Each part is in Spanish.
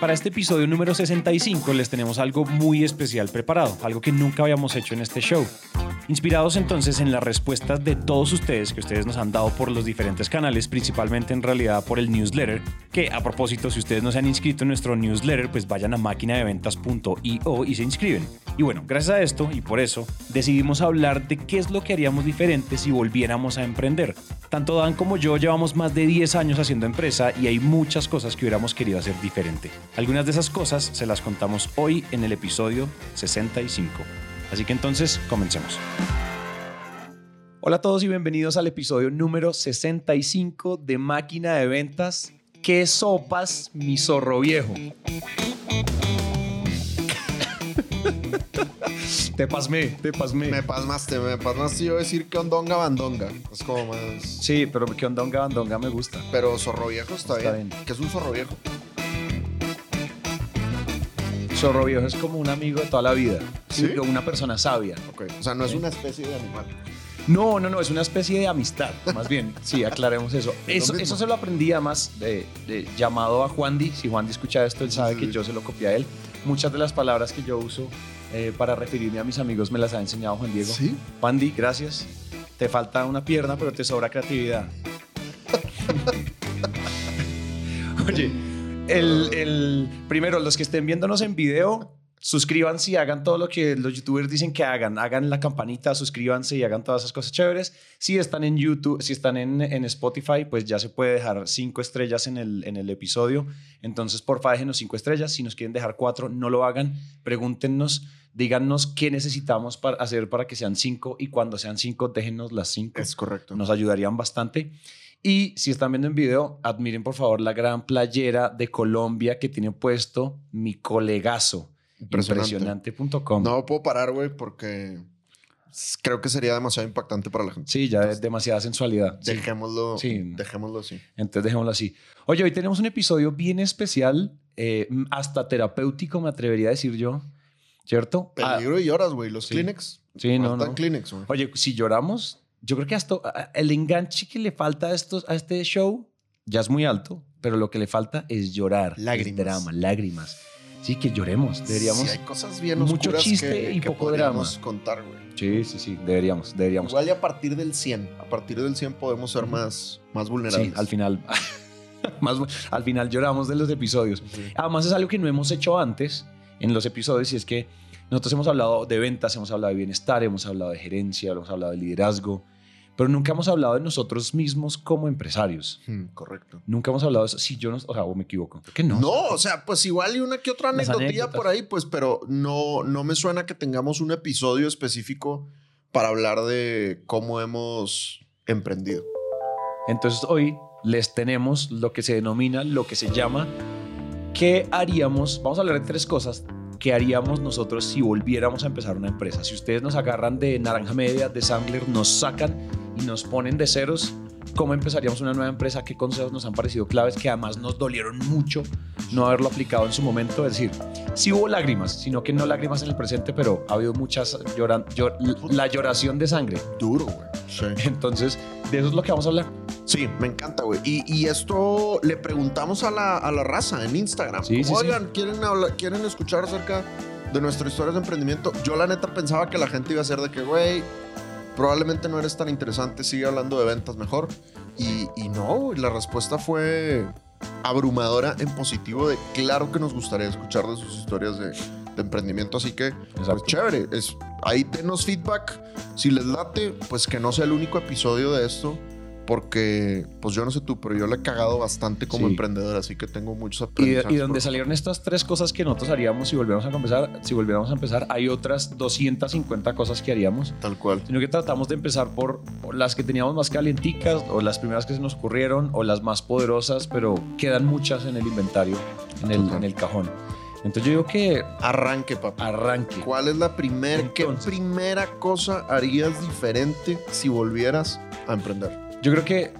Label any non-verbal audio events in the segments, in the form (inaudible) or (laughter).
Para este episodio número 65 les tenemos algo muy especial preparado, algo que nunca habíamos hecho en este show. Inspirados entonces en las respuestas de todos ustedes que ustedes nos han dado por los diferentes canales, principalmente en realidad por el newsletter, que a propósito, si ustedes no se han inscrito en nuestro newsletter, pues vayan a máquinadeventas.io y se inscriben. Y bueno, gracias a esto y por eso decidimos hablar de qué es lo que haríamos diferente si volviéramos a emprender. Tanto Dan como yo llevamos más de 10 años haciendo empresa y hay muchas cosas que hubiéramos querido hacer diferente. Algunas de esas cosas se las contamos hoy en el episodio 65. Así que entonces, comencemos. Hola a todos y bienvenidos al episodio número 65 de Máquina de Ventas. ¿Qué sopas, mi zorro viejo? (laughs) te pasmé, te pasmé. Me pasmaste, me pasmaste yo decir que ondonga bandonga. Es como más. Sí, pero que ondonga bandonga me gusta. Pero zorro viejo está, Está bien. bien. ¿Qué es un zorro viejo? Zorro viejo es como un amigo de toda la vida. ¿Sí? O Una persona sabia. Ok. O sea, no es una especie de animal. No, no, no, es una especie de amistad, más bien. (laughs) Sí, aclaremos eso. Eso, eso se lo aprendí además de, de llamado a Juan Di. Si Juan Di escucha esto, él sabe Sí. que yo se lo copié a él. Muchas de las palabras que yo uso eh, para referirme a mis amigos me las ha enseñado Juan Diego. Sí. Juan Di, gracias. Te falta una pierna, pero te sobra creatividad. (laughs) Oye, el, el- primero, los que estén viéndonos en video, suscríbanse y hagan todo lo que los youtubers dicen que hagan. Hagan la campanita, suscríbanse y hagan todas esas cosas chéveres. Si están en YouTube, si están en, en Spotify, pues ya se puede dejar cinco estrellas en el, en el episodio. Entonces, porfa, déjenos cinco estrellas. Si nos quieren dejar cuatro, no lo hagan. Pregúntenos, díganos qué necesitamos para hacer para que sean cinco y cuando sean cinco, déjenos las cinco Es correcto. nos ayudarían bastante. Y si están viendo en video, admiren por favor la gran playera de Colombia que tiene puesto mi colegazo. Impresionante. Impresionante.com. No puedo parar, güey, porque creo que sería demasiado impactante para la gente. Sí, ya es demasiada sensualidad. Dejémoslo, Sí. dejémoslo así. Entonces dejémoslo así. Oye, hoy tenemos un episodio bien especial, eh, hasta terapéutico me atrevería a decir yo, ¿cierto? Ah, Peligro y lloras, güey. Los sí. Kleenex. Sí, no, no. Kleenex, güey. Oye, si lloramos, yo creo que hasta el enganche que le falta a, estos, a este show ya es muy alto, pero lo que le falta es llorar. es Lágrimas. drama, lágrimas. Sí, que lloremos. Deberíamos. Sí, hay cosas bien mucho chiste que, y que poco drama. contar, güey. Sí, sí, sí, deberíamos, deberíamos. Igual y a partir del 100. A partir del 100 podemos ser más, más vulnerables. Sí, al final. (laughs) más, al final lloramos de los episodios. Sí. Además, es algo que no hemos hecho antes en los episodios y es que nosotros hemos hablado de ventas, hemos hablado de bienestar, hemos hablado de gerencia, hemos hablado de liderazgo, pero nunca hemos hablado de nosotros mismos como empresarios. Hmm, correcto. Nunca hemos hablado de eso. Si yo no, o sea, o me equivoco. Creo que no. No, o sea, pues igual y una que otra anécdotas. por ahí, pues, pero no, no me suena que tengamos un episodio específico para hablar de cómo hemos emprendido. Entonces hoy les tenemos lo que se denomina, lo que se llama, ¿qué haríamos? Vamos a hablar de tres cosas. ¿Qué haríamos nosotros si volviéramos a empezar una empresa? Si ustedes nos agarran de naranja media, de Sandler, nos sacan y nos ponen de ceros, ¿cómo empezaríamos una nueva empresa? ¿Qué consejos nos han parecido claves que además nos dolieron mucho no haberlo aplicado en su momento? Es decir, sí hubo lágrimas, sino que no lágrimas en el presente, pero ha habido muchas lloran, llor- la lloración de sangre. Duro, güey. Sí. Entonces, de eso es lo que vamos a hablar. Sí, me encanta, güey. Y, y esto le preguntamos a la, a la raza en Instagram. Sí, sí. Oigan, ¿quieren, hablar, ¿quieren escuchar acerca de nuestras historias de emprendimiento? Yo la neta pensaba que la gente iba a ser de que, güey, probablemente no eres tan interesante, sigue hablando de ventas mejor. Y, y no, la respuesta fue abrumadora en positivo de claro que nos gustaría escuchar de sus historias de, de emprendimiento. Así que, pues chévere, es, ahí denos feedback. Si les late, pues que no sea el único episodio de esto. Porque, pues yo no sé tú, pero yo le he cagado bastante como Sí. emprendedor, así que tengo muchos Y, aprendizajes. y donde por- salieron estas tres cosas que nosotros haríamos si volviéramos a empezar, si volviéramos a empezar, hay otras 250 cosas que haríamos. Tal cual. Sino que tratamos de empezar por las que teníamos más calienticas, o las primeras que se nos ocurrieron, o las más poderosas, pero quedan muchas en el inventario, en el, en el cajón. Entonces yo digo que Arranque, papá. arranque. ¿Cuál es la primer, qué primera cosa harías diferente si volvieras a emprender? Yo creo que,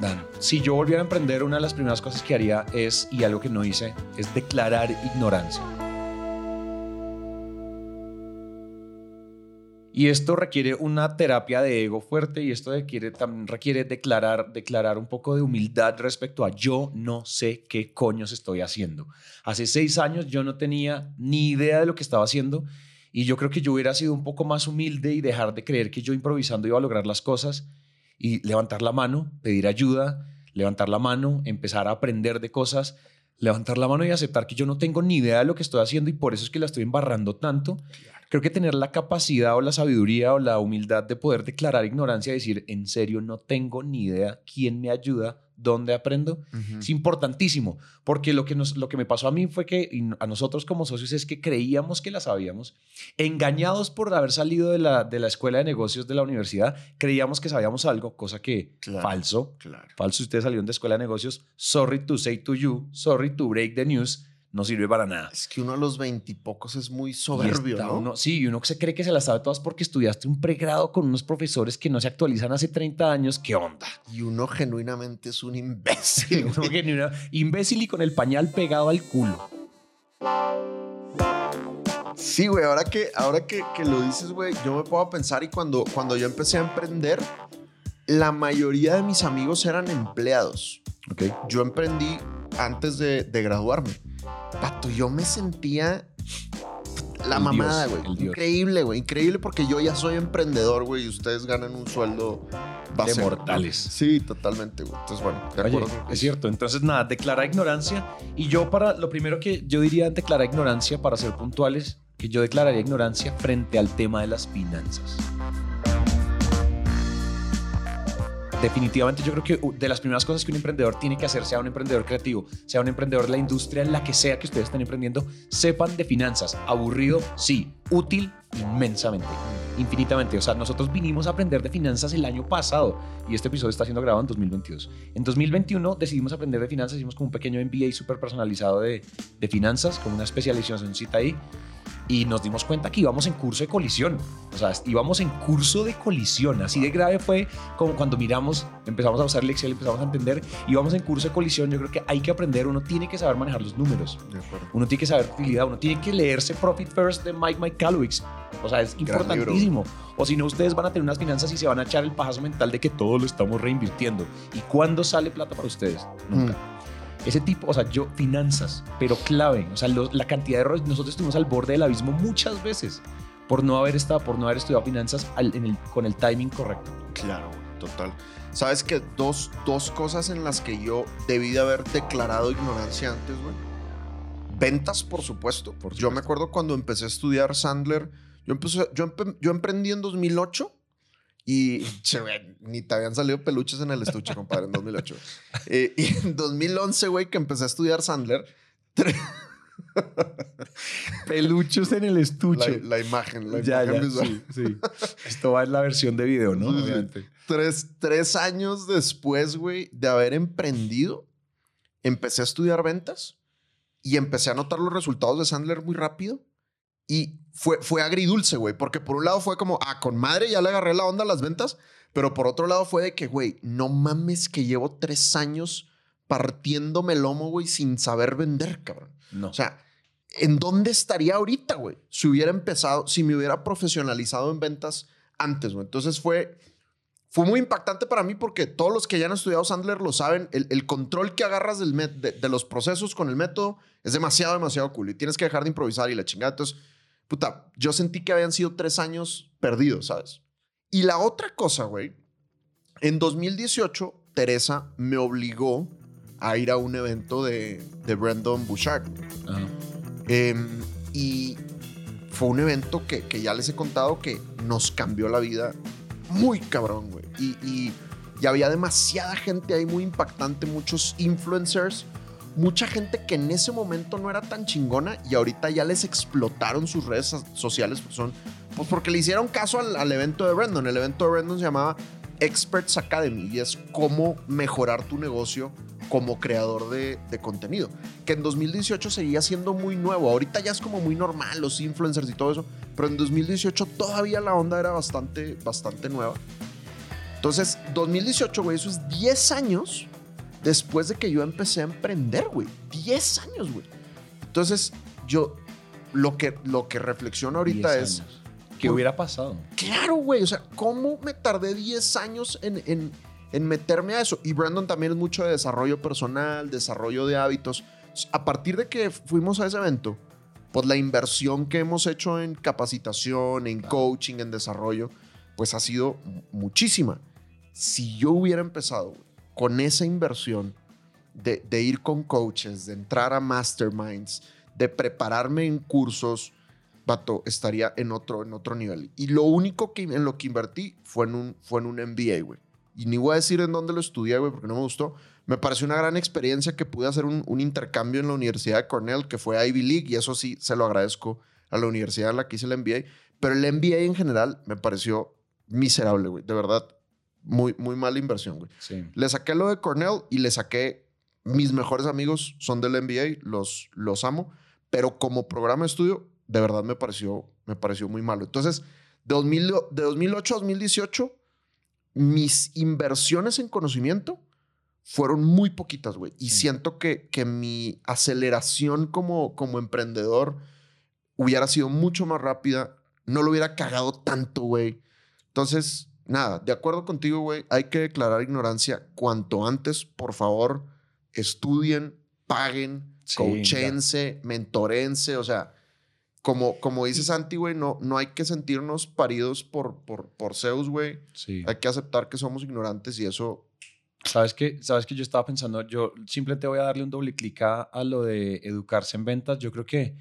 Dan, si yo volviera a emprender, una de las primeras cosas que haría es, y algo que no hice, es declarar ignorancia. Y esto requiere una terapia de ego fuerte y esto requiere, también requiere declarar, declarar un poco de humildad respecto a yo no sé qué coños estoy haciendo. Hace seis años yo no tenía ni idea de lo que estaba haciendo y yo creo que yo hubiera sido un poco más humilde y dejar de creer que yo improvisando iba a lograr las cosas y levantar la mano, pedir ayuda, levantar la mano, empezar a aprender de cosas, levantar la mano y aceptar que yo no tengo ni idea de lo que estoy haciendo y por eso es que la estoy embarrando tanto. Creo que tener la capacidad o la sabiduría o la humildad de poder declarar ignorancia y decir, en serio, no tengo ni idea quién me ayuda, dónde aprendo, es importantísimo, porque lo que, nos, lo que me pasó a mí fue que a nosotros como socios es que creíamos que la sabíamos, engañados por haber salido de la, de la escuela de negocios de la universidad, creíamos que sabíamos algo, cosa que falso, claro. falso, ustedes salieron de escuela de negocios, sorry to say to you, sorry to break the news, no sirve para nada. Es que uno a los veintipocos es muy soberbio, ¿no? Uno, sí, y uno se cree que se las sabe todas porque estudiaste un pregrado con unos profesores que no se actualizan hace 30 años. ¿Qué onda? Y uno genuinamente es un (laughs) imbécil. uno genuina, imbécil y con el pañal pegado al culo. Sí, güey, ahora que, ahora que, que lo dices, güey, yo me puedo pensar y cuando, cuando yo empecé a emprender, la mayoría de mis amigos eran empleados. Okay. Yo emprendí antes de, de graduarme. Pato, yo me sentía la El mamada, güey. Increíble, güey. Increíble porque yo ya soy emprendedor, güey, y ustedes ganan un sueldo De mortales. Sí, totalmente, güey. Entonces, bueno, de Oye, acuerdo. es cierto. Entonces, nada, declara ignorancia. Y yo para, lo primero que yo diría declarar ignorancia, para ser puntuales, que yo declararía ignorancia frente al tema de las finanzas. Definitivamente yo creo que de las primeras cosas que un emprendedor tiene que hacer, sea un emprendedor creativo, sea un emprendedor de la industria en la que sea que ustedes estén emprendiendo, sepan de finanzas. Aburrido, sí. Útil, inmensamente, infinitamente. O sea, nosotros vinimos a aprender de finanzas el año pasado y este episodio está siendo grabado en 2022. En 2021 decidimos aprender de finanzas, hicimos como un pequeño MBA súper personalizado de, finanzas, como una especialización cita ahí y nos dimos cuenta que íbamos en curso de colisión. O sea, íbamos en curso de colisión. Así de grave fue como cuando miramos, empezamos a usar el Excel, empezamos a entender, íbamos en curso de colisión. Yo creo que hay que aprender, uno tiene que saber manejar los números. Uno tiene que saber utilidad, uno tiene que leerse Profit First de Mike Mike Kalowicz. O sea, es importantísimo. O si no, ustedes van a tener unas finanzas y se van a echar el pajazo mental de que todo lo estamos reinvirtiendo. ¿Y cuándo sale plata para ustedes? Nunca. Ese tipo, o sea, yo, finanzas, pero clave. O sea, lo- la cantidad de errores. Nosotros estuvimos al borde del abismo muchas veces por no haber estado, por no haber estudiado finanzas al- en el- con el timing correcto. Claro, total. Sabes que dos, dos cosas en las que yo debí de haber declarado ignorancia antes, güey. Ventas, por supuesto. Por Yo me acuerdo cuando empecé a estudiar Sandler. Yo, empecé, yo, empe- yo emprendí en 2008 y (laughs) che, güey, ni te habían salido peluches en el estuche, compadre, en 2008. Eh, y en 2011, güey, que empecé a estudiar Sandler, (laughs) Peluchos en el estuche. la imagen, la ya, imagen ya, visual. sí, sí. Esto va en la versión de video, ¿no? Sí. Tres, tres años después, güey, de haber emprendido, empecé a estudiar ventas y empecé a notar los resultados de Sandler muy rápido. Y fue, fue agridulce, güey, porque por un lado fue como, ah, con madre ya le agarré la onda a las ventas, pero por otro lado fue de que, güey, no mames que llevo tres años partiéndome el lomo, güey, sin saber vender, cabrón. No. O sea, ¿en dónde estaría ahorita, güey? Si hubiera empezado, si me hubiera profesionalizado en ventas antes, güey. Entonces fue, fue muy impactante para mí porque todos los que ya han estudiado Sandler lo saben. El, el control que agarras del met- de, de los procesos con el método es demasiado, demasiado cool. Y tienes que dejar de improvisar y la chingada. Entonces, puta, yo sentí que habían sido tres años perdidos, ¿sabes? Y la otra cosa, güey, en 2018, Teresa me obligó a ir a un evento de, de Brandon Bouchard. Em, y fue un evento que, que ya les he contado que nos cambió la vida muy cabrón, güey. Y, y, y había demasiada gente ahí muy impactante, muchos influencers, mucha gente que en ese momento no era tan chingona y ahorita ya les explotaron sus redes so- sociales, pues son, pues porque le hicieron caso al, al evento de Brandon. El evento de Brandon se llamaba Experts Academy y es cómo mejorar tu negocio como creador de, de contenido. Que en 2018 seguía siendo muy nuevo. Ahorita ya es como muy normal los influencers y todo eso. Pero en 2018 todavía la onda era bastante, bastante nueva. Entonces, 2018, güey, eso es 10 años después de que yo empecé a emprender, güey. 10 años, güey. Entonces, yo lo que, lo que reflexiono ahorita es. ¿Qué hubiera pasado? Claro, güey. O sea, ¿cómo me tardé 10 años en, en, en meterme a eso? Y Brandon también es mucho de desarrollo personal, desarrollo de hábitos. A partir de que fuimos a ese evento, pues la inversión que hemos hecho en capacitación, en coaching, en desarrollo, pues ha sido muchísima. Si yo hubiera empezado con esa inversión de, ir con coaches, de entrar a masterminds, de prepararme en cursos, vato, estaría en otro, nivel. Y lo único que, en lo que invertí fue en un, fue MBA, güey. Y ni voy a decir en dónde lo estudié, güey, porque no me gustó. Me pareció una gran experiencia que pude hacer un, un, intercambio en la Universidad de Cornell, que fue Ivy League, y eso sí se lo agradezco a la universidad en la que hice el MBA. Pero el MBA en general me pareció miserable, güey. De verdad, muy, muy mala inversión, güey. Sí. Le saqué lo de Cornell y le saqué. Mis mejores amigos son del MBA, los, los amo, pero como programa de estudio, de verdad me pareció, me pareció muy malo. Entonces, de, 2000, de 2008 a 2018, mis inversiones en conocimiento fueron muy poquitas, güey. Y Sí. siento que, que mi aceleración como, como emprendedor hubiera sido mucho más rápida. No lo hubiera cagado tanto, güey. Entonces, nada, de acuerdo contigo, güey. Hay que declarar ignorancia cuanto antes. Por favor, estudien, paguen, Sí, coachense, mentorense. O sea, como, como dice Santi, güey, no, no hay que sentirnos paridos por, por, por Zeus, güey. Sí. Hay que aceptar que somos ignorantes y eso ¿Sabes qué? ¿Sabes que Yo estaba pensando, yo simplemente voy a darle un doble clic a, a lo de educarse en ventas. Yo creo que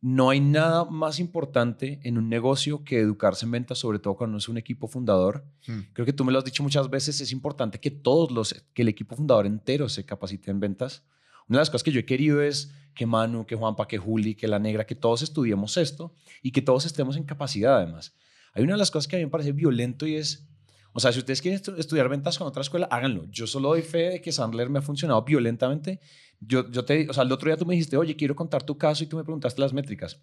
no hay nada más importante en un negocio que educarse en ventas, sobre todo cuando es un equipo fundador. Hmm. Creo que tú me lo has dicho muchas veces, es importante que todos los, que el equipo fundador entero se capacite en ventas. Una de las cosas que yo he querido es que Manu, que Juanpa, que Juli, que la negra, que todos estudiemos esto y que todos estemos en capacidad además. Hay una de las cosas que a mí me parece violento y es, o sea, si ustedes quieren estu- estudiar ventas con otra escuela, háganlo. Yo solo doy fe de que Sandler me ha funcionado violentamente. Yo, yo te, o sea, el otro día tú me dijiste, oye, quiero contar tu caso y tú me preguntaste las métricas.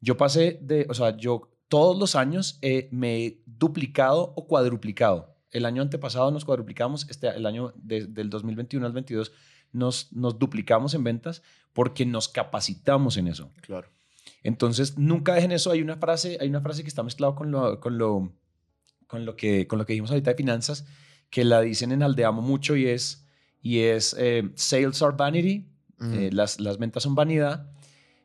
Yo pasé de, o sea, yo todos los años eh, me he duplicado o cuadruplicado. El año antepasado nos cuadruplicamos, este, el año de- del 2021 al 22 nos, nos duplicamos en ventas porque nos capacitamos en eso. Claro. Entonces, nunca dejen eso. Hay una frase, hay una frase que está mezclado con lo, con lo, con lo, que, con lo que dijimos ahorita de finanzas, que la dicen en Aldeamo mucho y es, y es eh, sales are vanity, eh, las, las ventas son vanidad,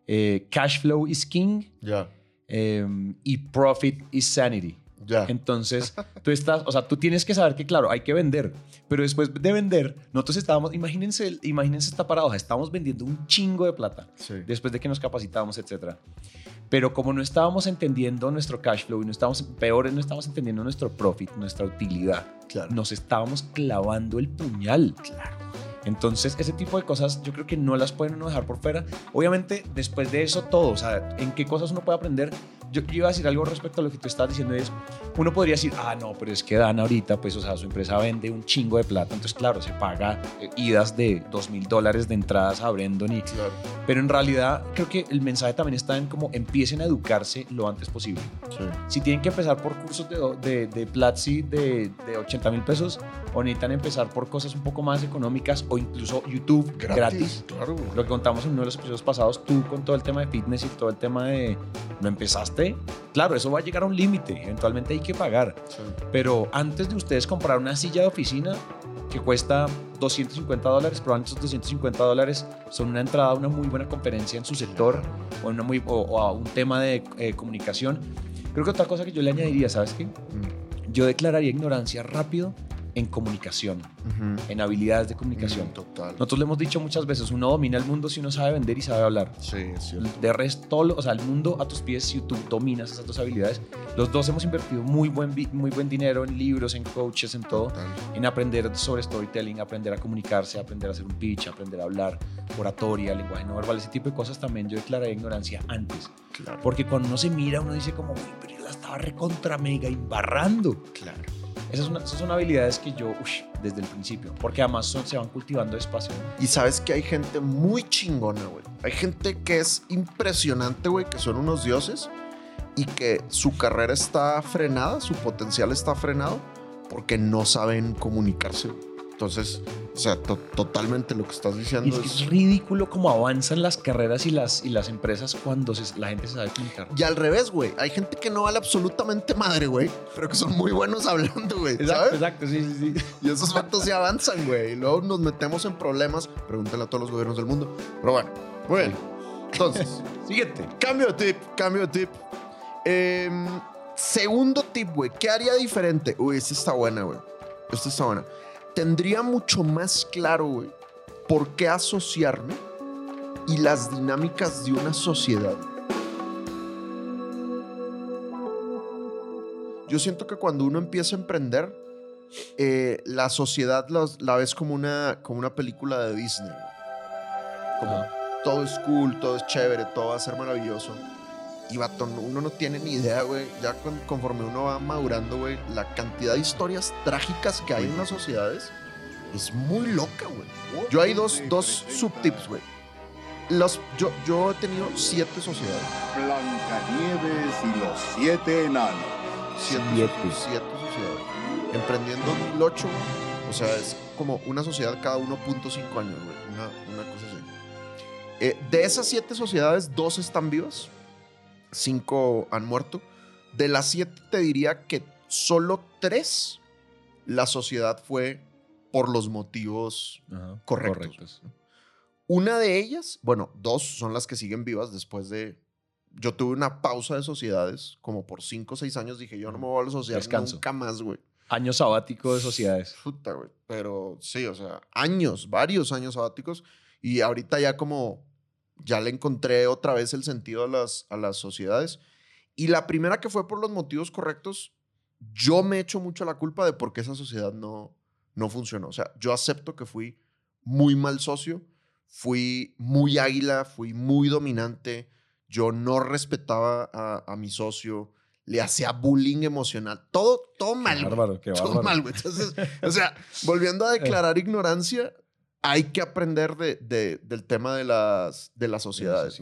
eh, cash flow is king ya, eh, y profit is sanity. Ya. Entonces, tú estás, o sea, tú tienes que saber que, claro, hay que vender, pero después de vender, nosotros estábamos, imagínense, imagínense esta paradoja, estamos vendiendo un chingo de plata Sí. después de que nos capacitamos, etcétera. Pero como no estábamos entendiendo nuestro cash flow y no estábamos, peor, no estábamos entendiendo nuestro profit, nuestra utilidad, Claro. nos estábamos clavando el puñal. Entonces, ese tipo de cosas yo creo que no las pueden uno dejar por fuera. Obviamente, después de eso, todo, o sea, en qué cosas uno puede aprender. Yo, yo iba a decir algo respecto a lo que tú estás diciendo, es, uno podría decir, ah, no, pero es que Dan ahorita, pues, o sea, su empresa vende un chingo de plata, entonces, claro, se paga eh, idas de dos mil dólares de entradas a Brandon y Claro. pero en realidad creo que el mensaje también está en cómo empiecen a educarse lo antes posible. Sí. Si tienen que empezar por cursos de, de, de Platzi de, de 80 mil pesos o necesitan empezar por cosas un poco más económicas o incluso YouTube gratis. Claro, güey. Lo que contamos en uno de los episodios pasados, tú con todo el tema de fitness y todo el tema de... ¿No empezaste? Claro, eso va a llegar a un límite. Eventualmente hay que pagar. Sí. Pero antes de ustedes comprar una silla de oficina que cuesta 250 dólares, probablemente esos 250 dólares son una entrada a una muy buena conferencia en su sector o, una muy, o, o a un tema de eh, comunicación. Creo que otra cosa que yo le añadiría, ¿sabes qué? Mm. Yo declararía ignorancia rápido en comunicación, Ujú. en habilidades de comunicación. Mm, Total. Nosotros le hemos dicho muchas veces, uno domina el mundo si uno sabe vender y sabe hablar. Sí, es cierto. De resto, o sea, el mundo a tus pies, si tú dominas esas dos habilidades, los dos hemos invertido muy buen, muy buen dinero en libros, en coaches, en todo, Total. en aprender sobre storytelling, aprender a comunicarse, aprender a hacer un pitch, aprender a hablar, oratoria, lenguaje no verbal, ese tipo de cosas también yo declararía ignorancia antes. Claro. Porque cuando uno se mira, uno dice como, pero yo la estaba recontra mega embarrando. Claro. Esas son, habilidades que yo, ush, desde el principio, porque además se van cultivando despacio. Y sabes que hay gente muy chingona, güey. Hay gente que es impresionante, güey, que son unos dioses y que su carrera está frenada, su potencial está frenado porque no saben comunicarse. Entonces, o sea, to- totalmente lo que estás diciendo es, que es... es ridículo cómo avanzan las carreras y las, y las empresas cuando se- la gente se sabe comunicar. Y al revés, güey. Hay gente que no vale absolutamente madre, güey. Pero que son muy buenos (laughs) hablando, güey. ¿Sabes? exacto, sí, sí, sí. Y esos vatos se avanzan, güey. Y luego nos metemos en problemas. Pregúntale a todos los gobiernos del mundo. Pero bueno, muy bien. Entonces, (laughs) Siguiente. cambio de tip, cambio de tip. Em, segundo tip, güey. ¿Qué haría diferente? Uy, esta está buena, güey. Esta está buena. Tendría mucho más claro, güey, por qué asociarme y las dinámicas de una sociedad. Yo siento que cuando uno empieza a emprender, eh, la sociedad los- la ves como una, como una película de Disney. Como todo es cool, todo es chévere, todo va a ser maravilloso. Y vato, no- uno no tiene ni idea, güey. Ya con- conforme uno va madurando, güey, la cantidad de historias trágicas que hay en las sociedades es muy loca, güey. Yo hay dos, dos subtips, güey. Los, yo, yo he tenido siete sociedades. Blancanieves y los siete enanos. Siete, Siete. siete sociedades. Emprendiendo en 2008, o sea, es como una sociedad cada 1.5 años, güey. Una, una cosa así. Eh, de esas siete sociedades, dos están vivas, cinco han muerto. De las siete, te diría que solo tres la sociedad fue por los motivos Ajá, Correctos. Una de ellas, bueno, dos son las que siguen vivas después de... Yo tuve una pausa de sociedades, como por cinco o seis años dije, yo no me voy a asociar Descanso. nunca más, güey. Año sabático de sociedades. Puta, güey. Pero sí, o sea, años, varios años sabáticos. Y ahorita ya como, ya le encontré otra vez el sentido a las, a las sociedades. Y la primera que fue por los motivos correctos, yo me echo mucho la culpa de por qué esa sociedad no, no funcionó. O sea, yo acepto que fui muy mal socio, fui muy águila, fui muy dominante, yo no respetaba a, a mi socio, le hacía bullying emocional, todo, todo mal. Qué bárbaro, qué Todo bárbaro. mal, güey. Entonces, o sea, volviendo a declarar ignorancia, hay que aprender de, de- del tema de las, de las sociedades.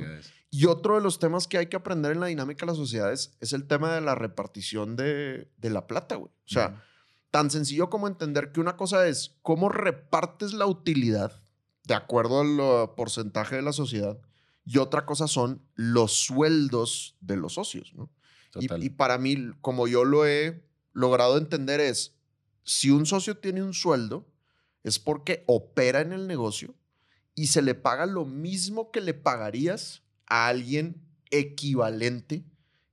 Y otro de los temas que hay que aprender en la dinámica de las sociedades es el tema de la repartición de, de la plata, güey. O sea, tan sencillo como entender que una cosa es cómo repartes la utilidad de acuerdo al uh, porcentaje de la sociedad y otra cosa son los sueldos de los socios, ¿no? Y para mí, como yo lo he logrado entender, es si un socio tiene un sueldo, es porque opera en el negocio y se le paga lo mismo que le pagarías a alguien equivalente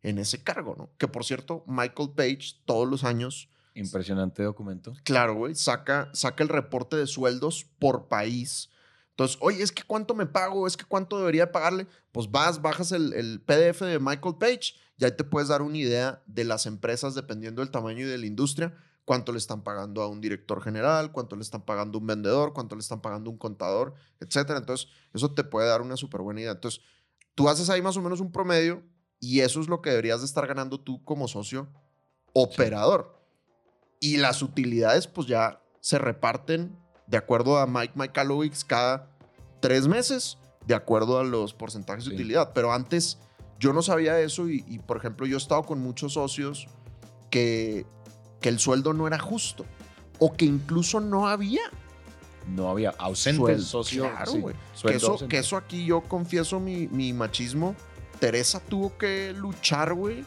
en ese cargo, ¿no? Que por cierto, Michael Page todos los años, Impresionante documento. claro, güey, saca, saca el reporte de sueldos por país. Entonces, oye, es que cuánto me pago, es que cuánto debería pagarle. Pues vas, bajas el, el PDF de Michael Page y ahí te puedes dar una idea de las empresas dependiendo del tamaño y de la industria, cuánto le están pagando a un director general, cuánto le están pagando a un vendedor, cuánto le están pagando a un contador, etcétera. Entonces, eso te puede dar una súper buena idea. Entonces, tú haces ahí más o menos un promedio y eso es lo que deberías de estar ganando tú como socio operador. Y las utilidades, pues ya se reparten de acuerdo a Mike Michalowicz cada tres meses, de acuerdo a los porcentajes de utilidad. Pero antes yo no sabía eso y, y, por ejemplo, yo he estado con muchos socios que, que el sueldo no era justo o que incluso no había No había ausente Sueldo. el socio. Claro, sí, güey. Que eso, ausente. que eso aquí yo confieso mi, mi machismo. Teresa tuvo que luchar, güey,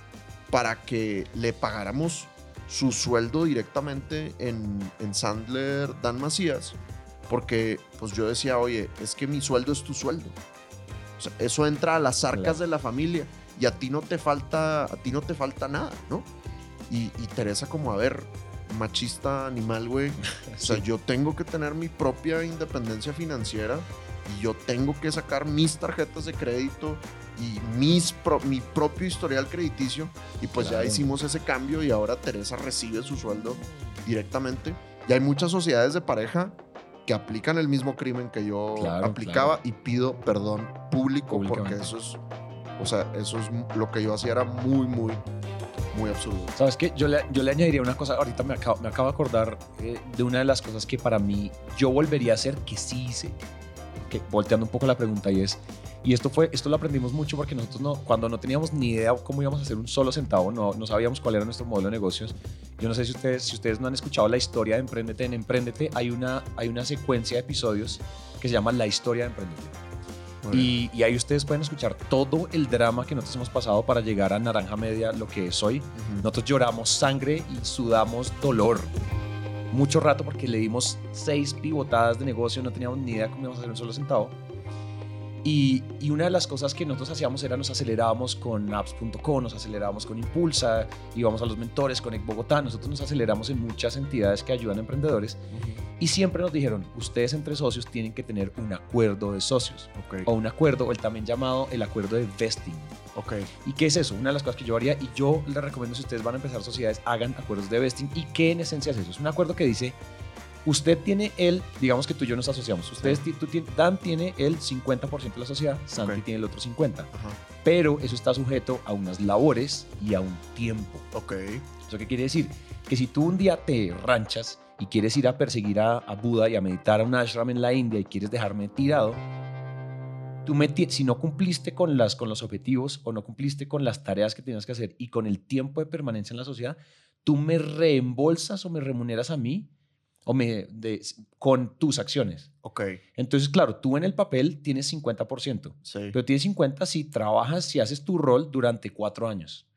para que le pagáramos su sueldo directamente en, en Sandler Dan Macías. Porque pues yo decía, oye, es que mi sueldo es tu sueldo. O sea, eso entra a las arcas Claro. de la familia y a ti no te falta, a ti no te falta nada, ¿no? Y, y Teresa como, a ver, machista animal, güey. (laughs) O sea, Sí. yo tengo que tener mi propia independencia financiera y yo tengo que sacar mis tarjetas de crédito y mis pro- mi propio historial crediticio. Y pues Claro. ya hicimos ese cambio y ahora Teresa recibe su sueldo directamente. Y hay muchas sociedades de pareja que aplican el mismo crimen que yo Claro, aplicaba y pido perdón público porque eso es, o sea, eso es lo que yo hacía era muy, muy, muy absurdo. ¿Sabes qué? Yo le, yo le añadiría una cosa, ahorita me acabo, me acabo de acordar eh, de una de las cosas que para mí yo volvería a hacer, que sí hice, que volteando un poco la pregunta y es, y esto fue, esto lo aprendimos mucho porque nosotros no, cuando no teníamos ni idea cómo íbamos a hacer un solo centavo, no, no sabíamos cuál era nuestro modelo de negocios, Yo no sé si ustedes, si ustedes no han escuchado la historia de Emprendete. En Emprendete hay una, hay una secuencia de episodios que se llama La historia de Emprendete. Y, y ahí ustedes pueden escuchar todo el drama que nosotros hemos pasado para llegar a Naranja Media, lo que es hoy. Nosotros lloramos sangre y sudamos dolor. Mucho rato porque le dimos seis pivotadas de negocio, no teníamos ni idea cómo íbamos a hacer un solo centavo. Y, y una de las cosas que nosotros hacíamos era nos acelerábamos con apps.com, nos acelerábamos con Impulsa, íbamos a los mentores, con Bogotá, nosotros nos aceleramos en muchas entidades que ayudan a emprendedores y siempre nos dijeron, ustedes entre socios tienen que tener un acuerdo de socios Ok. o un acuerdo, o el también llamado el acuerdo de vesting. Ok. ¿Y qué es eso? Una de las cosas que yo haría y yo les recomiendo si ustedes van a empezar sociedades, hagan acuerdos de vesting. ¿Y qué en esencia es eso? Es un acuerdo que dice, usted tiene el, digamos que tú y yo nos asociamos, ustedes, ti- tú Dan tiene el 50% de la sociedad, Santi Ok. tiene el otro 50%, Ajá. pero eso está sujeto a unas labores y a un tiempo. Ok. ¿Eso qué quiere decir? Que si tú un día te ranchas y quieres ir a perseguir a, a Buda y a meditar a un ashram en la India y quieres dejarme tirado, tú me si no cumpliste con, las, con los objetivos o no cumpliste con las tareas que tenías que hacer y con el tiempo de permanencia en la sociedad, tú me reembolsas o me remuneras a mí o me, de- con tus acciones. Ok. Entonces, claro, tú en el papel tienes 50%, Sí. pero tienes 50% si trabajas, si haces tu rol durante cuatro años.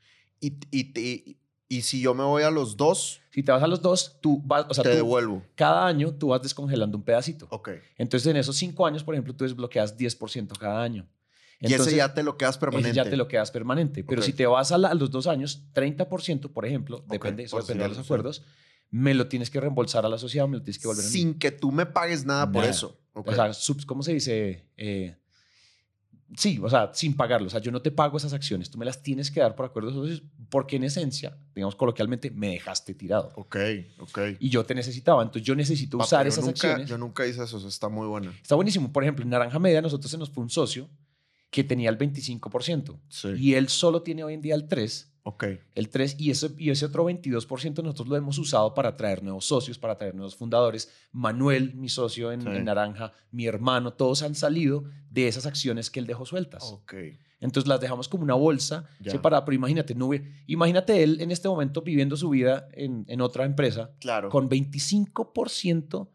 Y, y, y, y si yo me voy a los dos, Si te vas a los dos, tú vas, o sea, te tú- devuelvo. cada año tú vas descongelando un pedacito. Ok. Entonces, en esos cinco años, por ejemplo, tú desbloqueas 10% cada año. y ese ya te lo quedas ese permanente. ya te lo quedas permanente. Pero si te vas a, la- a los dos años, 30%, por ejemplo, depende, eso depende de los acuerdos, me lo tienes que reembolsar a la sociedad, me lo tienes que volver a. Sin que tú me pagues nada, por eso. Ok. O sea, ¿cómo se dice? Eh, sí, o sea, sin pagarlo. O sea, yo no te pago esas acciones, tú me las tienes que dar por acuerdos socios porque en esencia, digamos coloquialmente, me dejaste tirado. ok, ok. Y yo te necesitaba, entonces yo necesito Papi, usar yo esas nunca, acciones. Yo nunca hice eso, eso está muy buena. Está buenísimo. Por ejemplo, en Naranja Media nosotros se nos fue un socio que tenía el 25% Sí. y él solo tiene hoy en día el 3%. Ok. El 3 y ese, y ese otro 22% nosotros lo hemos usado para traer nuevos socios, para traer nuevos fundadores. Manuel, mi socio en, Sí. en Naranja, mi hermano, todos han salido de esas acciones que él dejó sueltas. Ok. Entonces las dejamos como una bolsa Ya. separada, pero imagínate, no hubiera- imagínate él en este momento viviendo su vida en, en otra empresa Claro. con 25%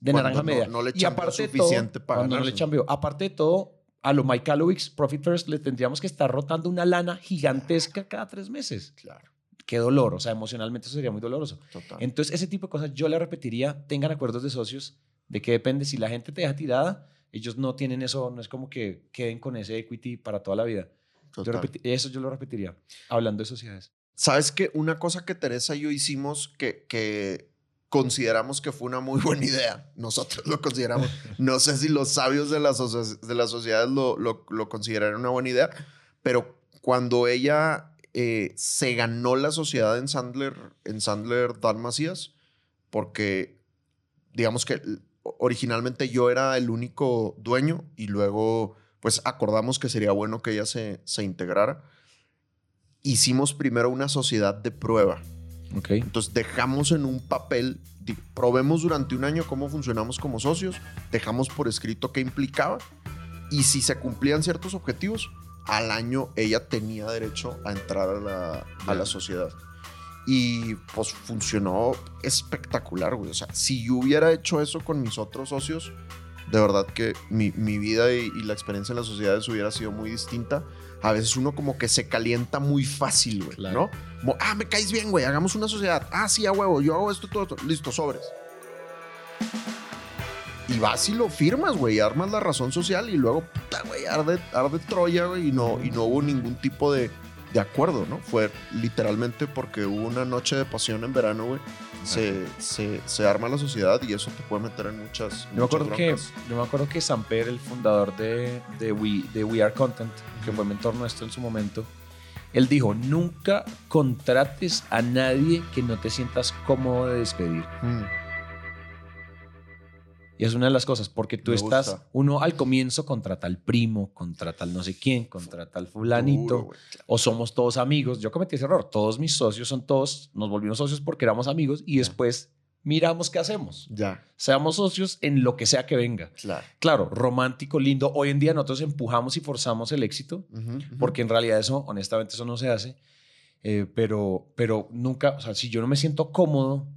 de Cuando naranja no- media. no le y aparte de suficiente todo, para no le chambeó. Aparte de todo, a lo Mike Alowix, Profit First, le tendríamos que estar rotando una lana gigantesca cada tres meses. Claro. Qué dolor, o sea, emocionalmente eso sería muy doloroso. Total. Entonces, ese tipo de cosas yo le repetiría, tengan acuerdos de socios, de que depende, si la gente te deja tirada, ellos no tienen eso, no es como que queden con ese equity para toda la vida. Yo eso yo lo repetiría, hablando de sociedades. ¿Sabes qué? Una cosa que Teresa y yo hicimos que, que consideramos que fue una muy (laughs) buena idea. Nosotros lo consideramos. No sé si los sabios de las, de las sociedades lo, lo, consideraron una buena idea, pero cuando ella eh, se ganó la sociedad en Sandler, en Sandler Dan Macías, porque digamos que originalmente yo era el único dueño y luego pues acordamos que sería bueno que ella se, se integrara hicimos primero una sociedad de prueba. Ok. Entonces dejamos en un papel, probemos durante un año cómo funcionamos como socios, dejamos por escrito qué implicaba y si se cumplían ciertos objetivos, al año ella tenía derecho a entrar a la, a la sociedad. Y pues funcionó espectacular, güey. O sea, si yo hubiera hecho eso con mis otros socios, de verdad que mi, mi vida y, y la experiencia en las sociedades hubiera sido muy distinta. A veces uno como que se calienta muy fácil, güey, Claro. ¿no? Como, ah, me caes bien, güey, hagamos una sociedad. Ah, sí, a huevo, yo hago esto, todo esto. Listo, sobres. Y vas y lo firmas, güey, armas la razón social y luego, puta, güey, arde, arde Troya, güey, y no, y no hubo ningún tipo de, de acuerdo, ¿no? Fue literalmente porque hubo una noche de pasión en verano, güey. Se, se, se arma la sociedad y eso te puede meter en muchas. Yo me, acuerdo que, yo me acuerdo que Samper, el fundador de, de, We, de We Are Content, que fue mentor nuestro en su momento, él dijo, nunca contrates a nadie que no te sientas cómodo de despedir. Mm, Y es una de las cosas, porque tú Me estás, gusta. uno al comienzo contrata al primo, contrata al no sé quién, contrata al fulanito, duro, o somos todos amigos. Yo cometí ese error, todos mis socios son todos, nos volvimos socios porque éramos amigos y después miramos qué hacemos. Ya, Seamos socios en lo que sea que venga. claro. Claro, romántico, lindo. Hoy en día nosotros empujamos y forzamos el éxito, porque en realidad eso, honestamente, eso no se hace. Eh, pero, pero nunca, o sea, si yo no me siento cómodo,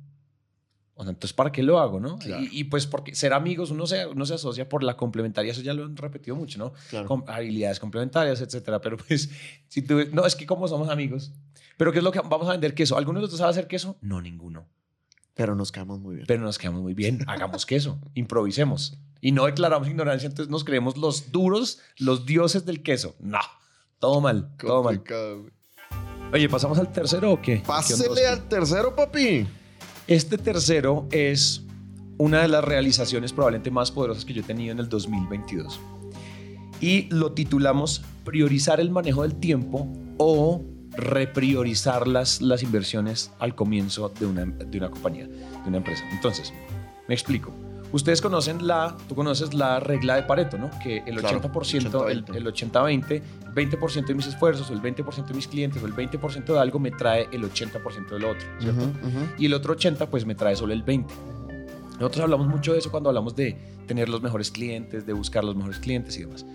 o sea, entonces ¿para qué lo hago, no? Claro. Y, y, pues porque ser amigos uno se, uno se asocia por la complementaria, eso ya lo han repetido mucho, ¿no? Claro. Com- habilidades complementarias, etcétera. Pero pues, si tú, no, es que como somos amigos, pero ¿qué es lo que vamos a vender queso? ¿Alguno de nosotros sabe hacer queso? No, ninguno. Pero nos quedamos muy bien. Pero nos quedamos muy bien, hagamos queso, improvisemos. Y no declaramos ignorancia, entonces nos creemos los duros, los dioses del queso. No, todo mal, todo mal. Complicado. Oye, ¿pasamos al tercero o qué? ¿Qué Pásele Oscar? al tercero, papi. Este tercero es una de las realizaciones probablemente más poderosas que yo he tenido en el 2022. Y lo titulamos Priorizar el manejo del tiempo o repriorizar las, las inversiones al comienzo de una, de una compañía, de una empresa. Entonces, me explico. Ustedes conocen la, tú conoces la regla de Pareto, ¿no? Que el Claro, 80%, el 80-20. el 80-20, 20% de mis esfuerzos, o el 20% de mis clientes, o el 20% de algo me trae el 80% de lo otro, ¿cierto? Ujú, ujú. y el otro 80 pues me trae solo el 20. Nosotros hablamos mucho de eso cuando hablamos de tener los mejores clientes, de buscar los mejores clientes y demás.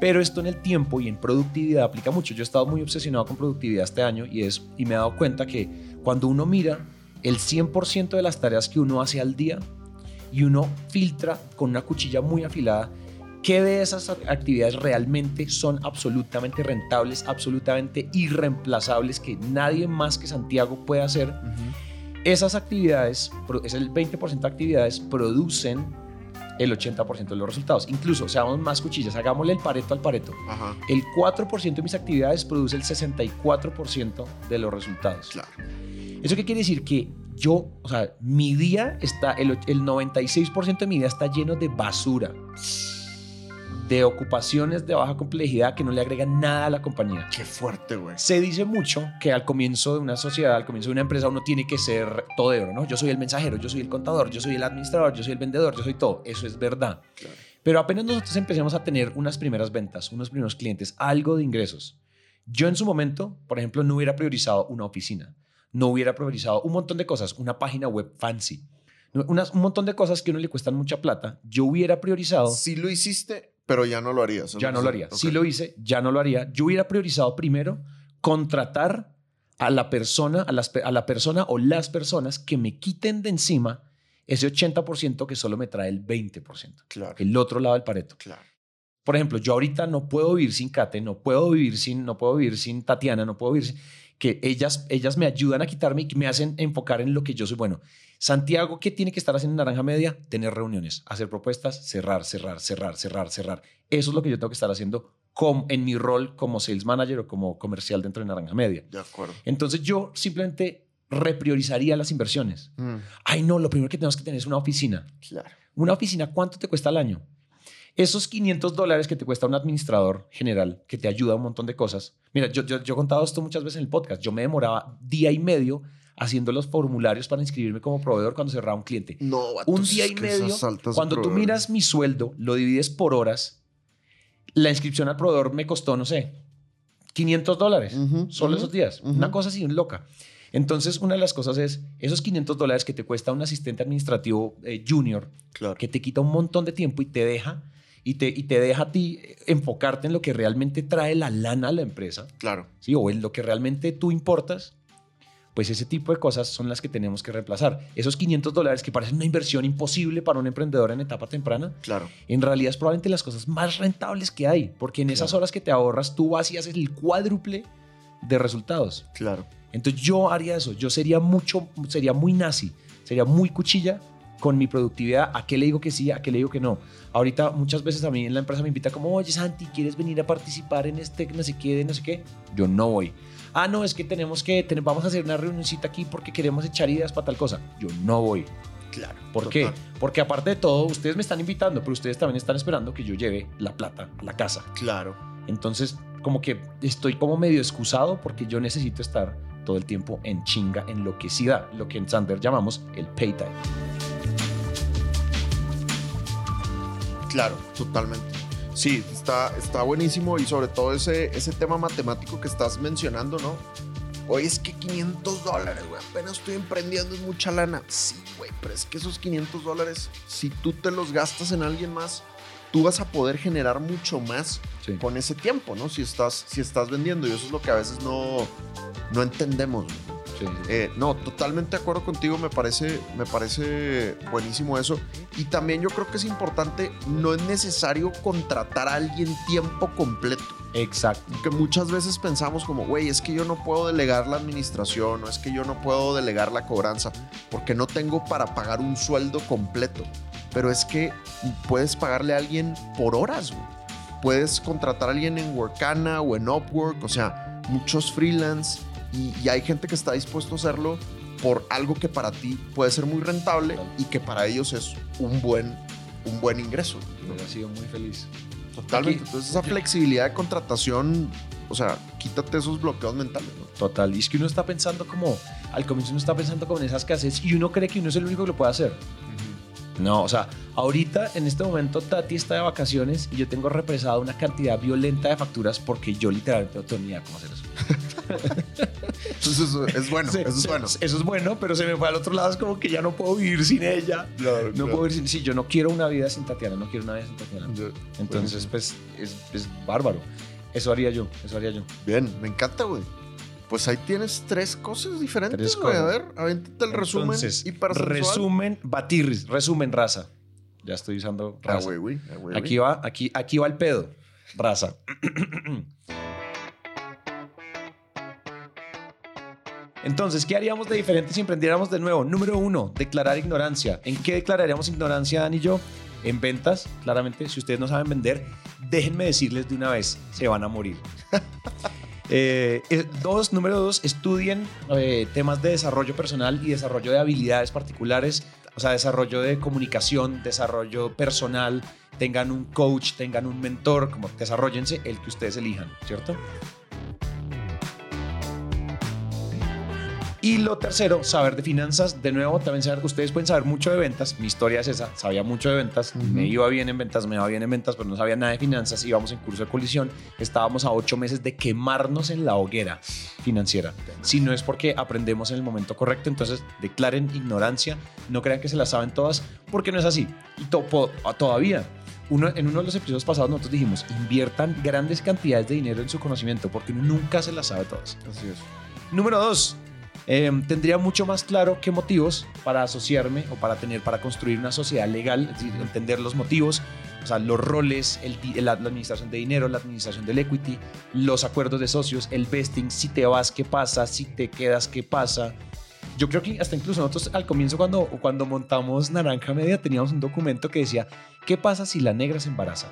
Pero esto en el tiempo y en productividad aplica mucho. Yo he estado muy obsesionado con productividad este año y, es, y me he dado cuenta que cuando uno mira el 100% de las tareas que uno hace al día y uno filtra con una cuchilla muy afilada qué de esas actividades realmente son absolutamente rentables, absolutamente irreemplazables, que nadie más que Santiago puede hacer, esas actividades, es el 20% de actividades, producen el 80% de los resultados. Incluso, seamos más cuchillas, hagámosle el pareto al pareto. Ajá. El 4% de mis actividades produce el 64% de los resultados. Claro. ¿Eso qué quiere decir? Que yo, o sea, mi día está, el, el 96% de mi día está lleno de basura, de ocupaciones de baja complejidad que no le agregan nada a la compañía. Qué fuerte, güey. Se dice mucho que al comienzo de una sociedad, al comienzo de una empresa, uno tiene que ser todero, ¿no? Yo soy el mensajero, yo soy el contador, yo soy el administrador, yo soy el vendedor, yo soy todo. Eso es verdad. Claro. Pero apenas nosotros empecemos a tener unas primeras ventas, unos primeros clientes, algo de ingresos. Yo en su momento, por ejemplo, no hubiera priorizado una oficina, no hubiera priorizado un montón de cosas, una página web fancy, unas- un montón de cosas que a uno le cuestan mucha plata. Yo hubiera priorizado Sí lo hiciste, pero ya no lo harías. ya no lo haría. Si lo hice, ya no lo haría. Yo hubiera priorizado primero contratar a la persona, a, las a la persona o las personas que me quiten de encima ese 80% que solo me trae el 20%, Claro. el otro lado del pareto. Claro. Por ejemplo, yo ahorita no puedo vivir sin Kate, no puedo vivir sin, no puedo vivir sin Tatiana, no puedo vivir sin, que ellas, ellas me ayudan a quitarme y me hacen enfocar en lo que yo soy bueno. Santiago, ¿qué tiene que estar haciendo en Naranja Media? Tener reuniones, hacer propuestas, cerrar, cerrar, cerrar, cerrar, cerrar. Eso es lo que yo tengo que estar haciendo com- en mi rol como sales manager o como comercial dentro de Naranja Media. De acuerdo. Entonces yo simplemente repriorizaría las inversiones. Mm, Ay, no, lo primero que tenemos que tener es una oficina. Claro. Una oficina, ¿cuánto te cuesta al año? Esos 500 dólares que te cuesta un administrador general, que te ayuda a un montón de cosas. Mira, yo, yo, yo he contado esto muchas veces en el podcast. Yo me demoraba día y medio haciendo los formularios para inscribirme como proveedor cuando cerraba un cliente. No, vato, Un día y medio, cuando tú miras mi sueldo, lo divides por horas, la inscripción al proveedor me costó, no sé, 500 dólares. Solo esos días. Una cosa así loca. Entonces, una de las cosas es esos 500 dólares que te cuesta un asistente administrativo eh, junior, Claro. que te quita un montón de tiempo y te deja y te, y te deja a ti enfocarte en lo que realmente trae la lana a la empresa, Claro. ¿sí? o en lo que realmente tú importas, pues ese tipo de cosas son las que tenemos que reemplazar. Esos 500 dólares que parecen una inversión imposible para un emprendedor en etapa temprana, Claro. en realidad es probablemente las cosas más rentables que hay, porque en esas horas que te ahorras tú vas y haces el cuádruple de resultados. Claro. Entonces yo haría eso, yo sería mucho, sería muy nazi, sería muy cuchilla con mi productividad, a qué le digo que sí, a qué le digo que no. Ahorita muchas veces a mí en la empresa me invita como, oye Santi, ¿quieres venir a participar en este no sé qué, de no sé qué? Yo no voy. Ah, no, es que tenemos que, ten- vamos a hacer una reunioncita aquí porque queremos echar ideas para tal cosa. Yo no voy. Claro. ¿Por qué? Porque aparte de todo, ustedes me están invitando, pero ustedes también están esperando que yo lleve la plata a la casa. Claro. Entonces, como que estoy como medio excusado porque yo necesito estar todo el tiempo en chinga, enloquecida, lo que en Sander llamamos el pay time. Claro, totalmente. Sí, está, está buenísimo y sobre todo ese, ese tema matemático que estás mencionando, ¿no? Oye, es que 500 dólares, güey, apenas estoy emprendiendo, es mucha lana. Sí, güey, pero es que esos 500 dólares, si tú te los gastas en alguien más, tú vas a poder generar mucho más Sí. con ese tiempo, ¿no? Si estás, si estás vendiendo. Y eso es lo que a veces no, no entendemos. güey. Eh, no, totalmente de acuerdo contigo, me parece, me parece buenísimo eso. Y también yo creo que es importante, no es necesario contratar a alguien tiempo completo. Exacto. Que muchas veces pensamos como, güey, es que yo no puedo delegar la administración o es que yo no puedo delegar la cobranza porque no tengo para pagar un sueldo completo. Pero es que puedes pagarle a alguien por horas, güey. Puedes contratar a alguien en Workana o en Upwork, o sea, muchos freelance y, y hay gente que está dispuesto a hacerlo por algo que para ti puede ser muy rentable y que para ellos es un buen, un buen ingreso. ¿no? Hubiera sido muy feliz. Totalmente. Aquí- Entonces esa flexibilidad de contratación, o sea, quítate esos bloqueos mentales, ¿no? Total. Y es que uno está pensando como, al comienzo uno está pensando como en esa escasez y uno cree que uno es el único que lo puede hacer. No, o sea, ahorita en este momento Tati está de vacaciones y yo tengo represada una cantidad violenta de facturas porque yo literalmente no tengo idea cómo hacer eso. (laughs) Eso es bueno, Sí, eso es bueno. Eso es bueno, pero se me fue al otro lado. Es como que ya no puedo vivir sin ella. Claro, No puedo vivir sin. Sí, yo no quiero una vida sin Tatiana, no quiero una vida sin Tatiana. Yo- Entonces, pues, es, es bárbaro. Eso haría yo, eso haría yo. Bien, me encanta, güey. Pues ahí tienes tres cosas diferentes, Tres güey. A cosas. ver, avéntate el resumen Entonces, hipersensual. resumen, batirris, resumen, raza. Ya estoy usando Ah, raza. güey, güey. ah, güey, Aquí va, aquí, aquí va el pedo. Raza. (clears throat) Entonces, ¿qué haríamos de diferente si emprendiéramos de nuevo? Número uno, declarar ignorancia. ¿En qué declararíamos ignorancia, Dan y yo? En ventas, claramente. Si ustedes no saben vender, déjenme decirles de una vez, se van a morir. (laughs) Eh, dos, número dos, estudien eh, temas de desarrollo personal y desarrollo de habilidades particulares, o sea, desarrollo de comunicación, desarrollo personal, tengan un coach, tengan un mentor, como desarrollense el que ustedes elijan, ¿cierto? Y lo tercero, saber de finanzas. De nuevo, también saber que ustedes pueden saber mucho de ventas. Mi historia es esa. Sabía mucho de ventas. Ujú. Me iba bien en ventas, me iba bien en ventas, pero no sabía nada de finanzas. Íbamos en curso de colisión. Estábamos a ocho meses de quemarnos en la hoguera financiera. Si no es porque aprendemos en el momento correcto, entonces declaren ignorancia. No crean que se la saben todas, porque no es así. Y to- po- todavía. Uno, en uno de los episodios pasados nosotros dijimos, inviertan grandes cantidades de dinero en su conocimiento, porque nunca se las sabe todas. Así es. Número dos, eh, tendría mucho más claro qué motivos para asociarme o para tener, para construir una sociedad legal, entender los motivos, o sea, los roles, la, la administración de dinero, la administración del equity, los acuerdos de socios, el vesting, si te vas, qué pasa, si te quedas, qué pasa. Yo creo que hasta incluso nosotros al comienzo cuando, cuando montamos Naranja Media teníamos un documento que decía, ¿qué pasa si la negra se embaraza?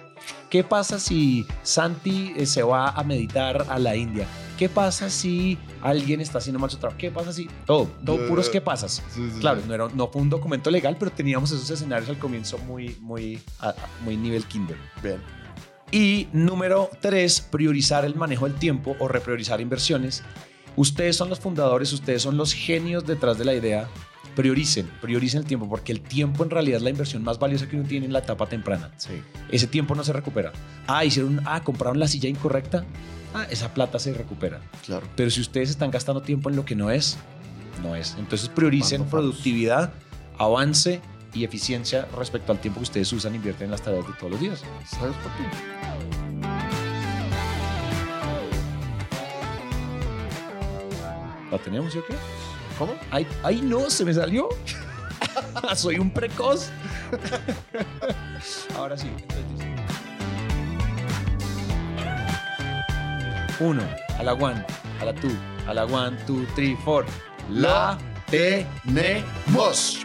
¿Qué pasa si Santi eh, se va a meditar a la India? ¿Qué pasa si alguien está haciendo mal su trabajo? ¿Qué pasa si...? Todo, todo puros qué pasas. Claro, no, era, no fue un documento legal, pero teníamos esos escenarios al comienzo muy, muy, a- muy nivel kinder. Bien. Y número tres, priorizar el manejo del tiempo o repriorizar inversiones. Ustedes son los fundadores, ustedes son los genios detrás de la idea. Prioricen, prioricen el tiempo, porque el tiempo en realidad es la inversión más valiosa que uno tiene en la etapa temprana. Sí. Ese tiempo no se recupera. Ah, hicieron, ah, compraron la silla incorrecta. Ah, esa plata se recupera. Claro. Pero si ustedes están gastando tiempo en lo que no es, no es. Entonces prioricen Mando productividad, avance y eficiencia respecto al tiempo que ustedes usan e invierten en las tareas de todos los días. ¿Sabes, papi? ¿La tenemos sí o qué? ¿Cómo? ¡Ay, ay no! ¡Se me salió! (laughs) ¡Soy un precoz! (laughs) Ahora sí. entonces. Uno, a la one, a la two, a la one, two, three, four. La tenemos.